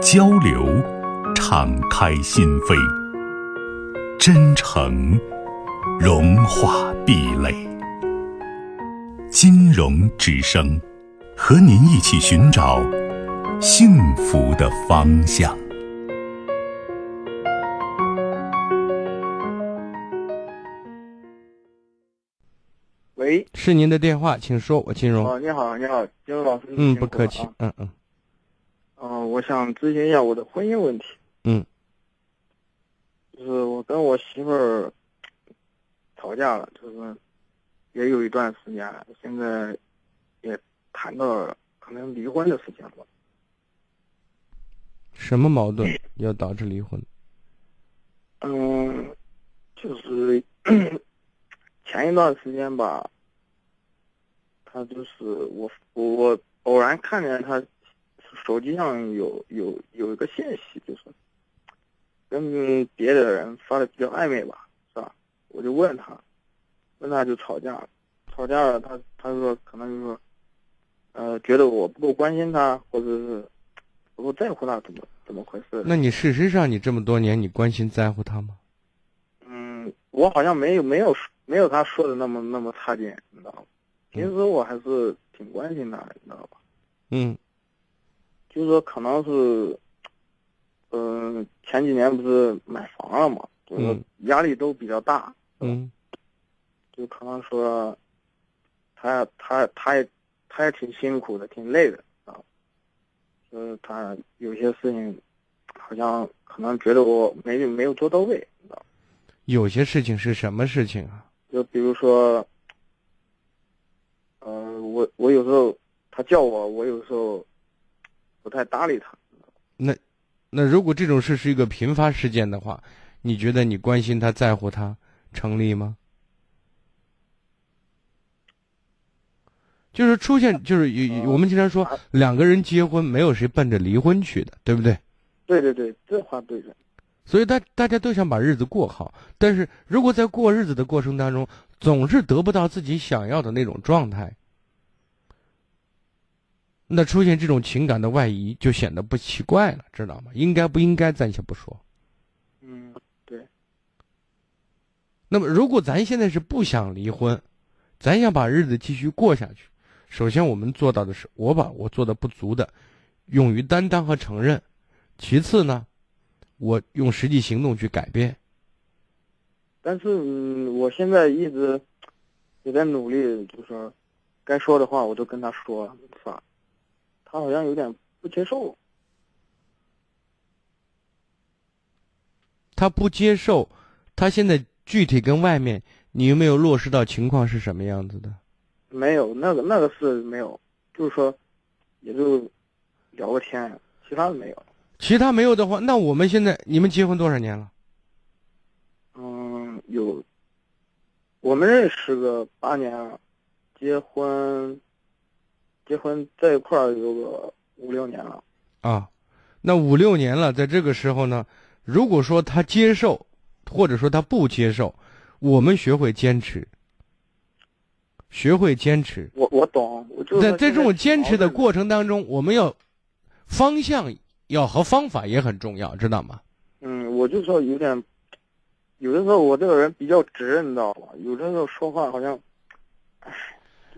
交流，敞开心扉；真诚，融化壁垒。金融之声，和您一起寻找幸福的方向。喂，是您的电话，请说，我金融。哦，你好，你好，金融老师。嗯，不客气，嗯嗯。想咨询一下我的婚姻问题。嗯，就是我跟我媳妇儿吵架了，就是也有一段时间了，现在也谈到可能离婚的事情了。什么矛盾要导致离婚？嗯，就是前一段时间吧，他就是我我我偶然看见他。手机上有有有一个信息，就是跟别的人发的比较暧昧吧，是吧？我就问他，问他就吵架了，吵架了，他他说可能就是说，呃，觉得我不够关心他，或者是不够在乎他，怎么怎么回事？那你事实上你这么多年你关心在乎他吗？嗯，我好像没有没有没有他说的那么那么差劲，你知道吗？平时我还是挺关心他，你知道吧？嗯。就是说，可能是，嗯，前几年不是买房了嘛，就是压力都比较大，嗯，就可能说，他他他也他也挺辛苦的，挺累的啊，就是他有些事情，好像可能觉得我没没有做到位，你知道有些事情是什么事情啊？就比如说，嗯，我我有时候他叫我，我有时候。不太搭理他，那，那如果这种事是一个频发事件的话，你觉得你关心他在乎他成立吗？就是出现，就是有我们经常说两个人结婚没有谁奔着离婚去的，对不对？对对对，这话对的。所以大大家都想把日子过好，但是如果在过日子的过程当中总是得不到自己想要的那种状态。那出现这种情感的外移，就显得不奇怪了，知道吗？应该不应该，暂且不说。嗯，对。那么，如果咱现在是不想离婚，咱想把日子继续过下去，首先我们做到的是，我把我做的不足的，勇于担当和承认；其次呢，我用实际行动去改变。但是，嗯，我现在一直也在努力，就是该说的话，我都跟他说，了？他好像有点不接受，他不接受，他现在具体跟外面，你有没有落实到情况是什么样子的？没有，那个那个是没有，就是说，也就聊个天，其他的没有。其他没有的话，那我们现在你们结婚多少年了？嗯，有，我们认识个八年了，结婚。结婚在一块儿有个五六年了，啊，那五六年了，在这个时候呢，如果说他接受，或者说他不接受，我们学会坚持，学会坚持。我我懂，在在这种坚持的过程当中，我们要方向要和方法也很重要，知道吗？嗯，我就说有点，有的时候我这个人比较直，你知道吧？有的时候说话好像，唉。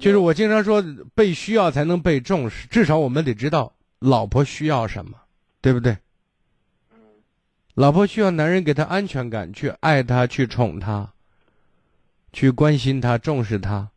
就是我经常说，被需要才能被重视。至少我们得知道老婆需要什么，对不对？老婆需要男人给她安全感，去爱她，去宠她，去关心她，重视她。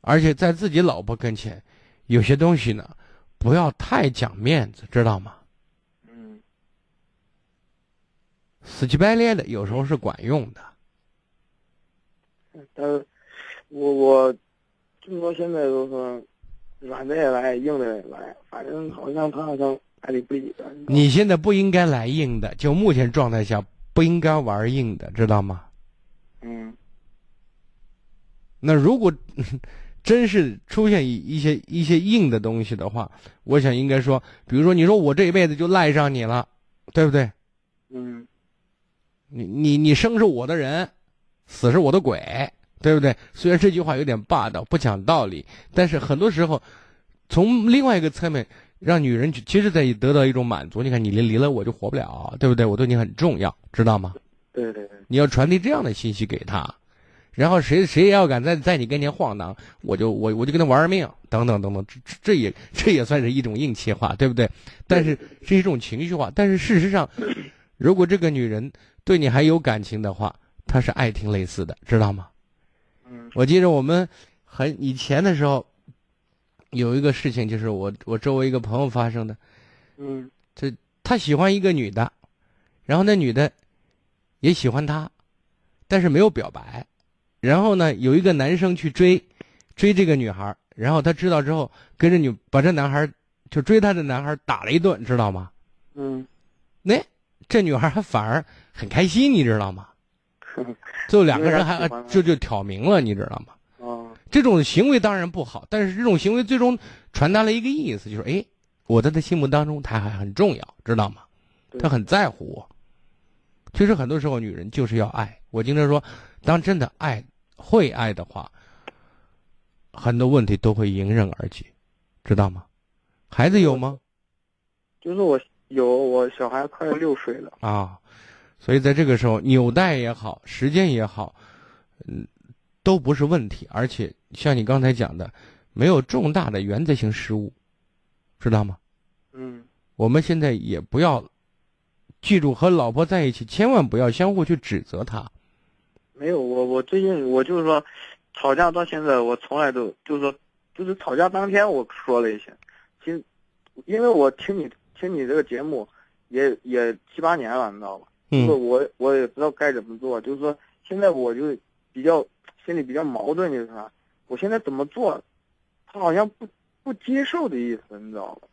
而且在自己老婆跟前，有些东西呢，不要太讲面子，知道吗？嗯。死乞白赖的，有时候是管用的。嗯，我我。就说现在都说软的也来，硬的也来，反正好像他好像爱理不理的。你现在不应该来硬的，就目前状态下不应该玩硬的，知道吗？嗯。那如果 真是出现一一些一些硬的东西的话，我想应该说，比如说你说我这一辈子就赖上你了，对不对？嗯。你你你生是我的人，死是我的鬼，对不对？虽然这句话有点霸道，不讲道理，但是很多时候，从另外一个侧面，让女人其实在得到一种满足。你看，你离离了我就活不了，对不对？我对你很重要，知道吗？对对对。你要传递这样的信息给她。然后谁谁也要敢在在你跟前晃荡，我就我我就跟他玩命，等等等等，这这也这也算是一种硬气话，对不对？但是是一种情绪化。但是事实上，如果这个女人对你还有感情的话，她是爱听类似的，知道吗？嗯。我记得我们很以前的时候，有一个事情，就是我我周围一个朋友发生的。嗯。这他喜欢一个女的，然后那女的也喜欢他，但是没有表白。然后呢，有一个男生去追，追这个女孩然后他知道之后，跟着女把这男孩就追他的男孩打了一顿，知道吗？嗯。那这女孩还反而很开心，你知道吗？最后两个人还就就挑明了，你知道吗？哦。这种行为当然不好，但是这种行为最终传达了一个意思，就是哎，我在他心目当中他还很重要，知道吗？他很在乎我。其实很多时候，女人就是要爱。我经常说。当真的爱会爱的话，很多问题都会迎刃而解，知道吗？孩子有吗？就是我有，我小孩快要六岁了啊，所以在这个时候，纽带也好，时间也好，嗯，都不是问题。而且像你刚才讲的，没有重大的原则性失误，知道吗？嗯。我们现在也不要记住和老婆在一起，千万不要相互去指责她。没有我，我最近我就是说，吵架到现在，我从来都就是说，就是吵架当天我说了一些，其实，因为我听你听你这个节目，也也七八年了，你知道吧？嗯。我我也不知道该怎么做，就是说现在我就比较心里比较矛盾，就是啥？我现在怎么做，他好像不不接受的意思，你知道吧？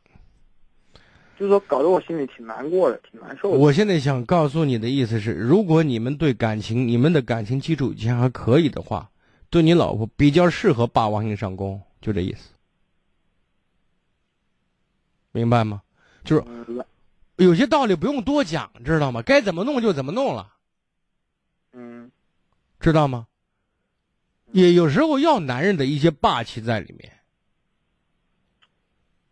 就是说，搞得我心里挺难过的，挺难受的。我现在想告诉你的意思是，如果你们对感情，你们的感情基础以前还可以的话，对你老婆比较适合霸王硬上弓，就这意思，明白吗？就是有些道理不用多讲，知道吗？该怎么弄就怎么弄了。嗯，知道吗？也有时候要男人的一些霸气在里面，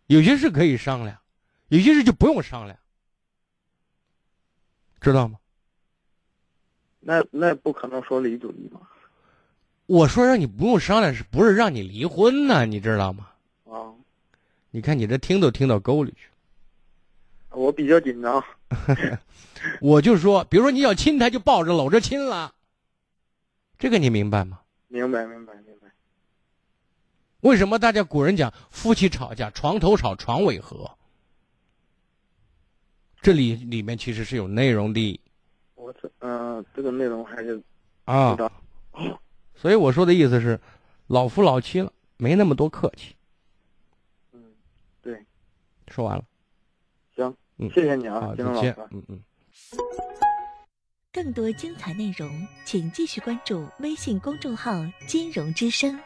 有些事可以商量。有些事就不用商量，知道吗？那那不可能说离就离吗？我说让你不用商量，是不是让你离婚呢？你知道吗？啊！你看你这听都听到沟里去。我比较紧张。我就说，比如说你要亲他，就抱着搂着亲了。这个你明白吗？明白，明白，明白。为什么大家古人讲夫妻吵架，床头吵，床尾和？这里里面其实是有内容的，我这嗯，这个内容还是啊，所以我说的意思是，老夫老妻了，没那么多客气。嗯，对，说完了，行，嗯，谢谢你啊，金龙老师，嗯嗯。更多精彩内容，请继续关注微信公众号“金融之声”。